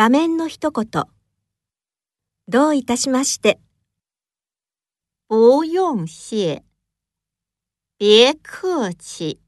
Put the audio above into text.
場面の一言。どういたしまして。不用谢，别客气。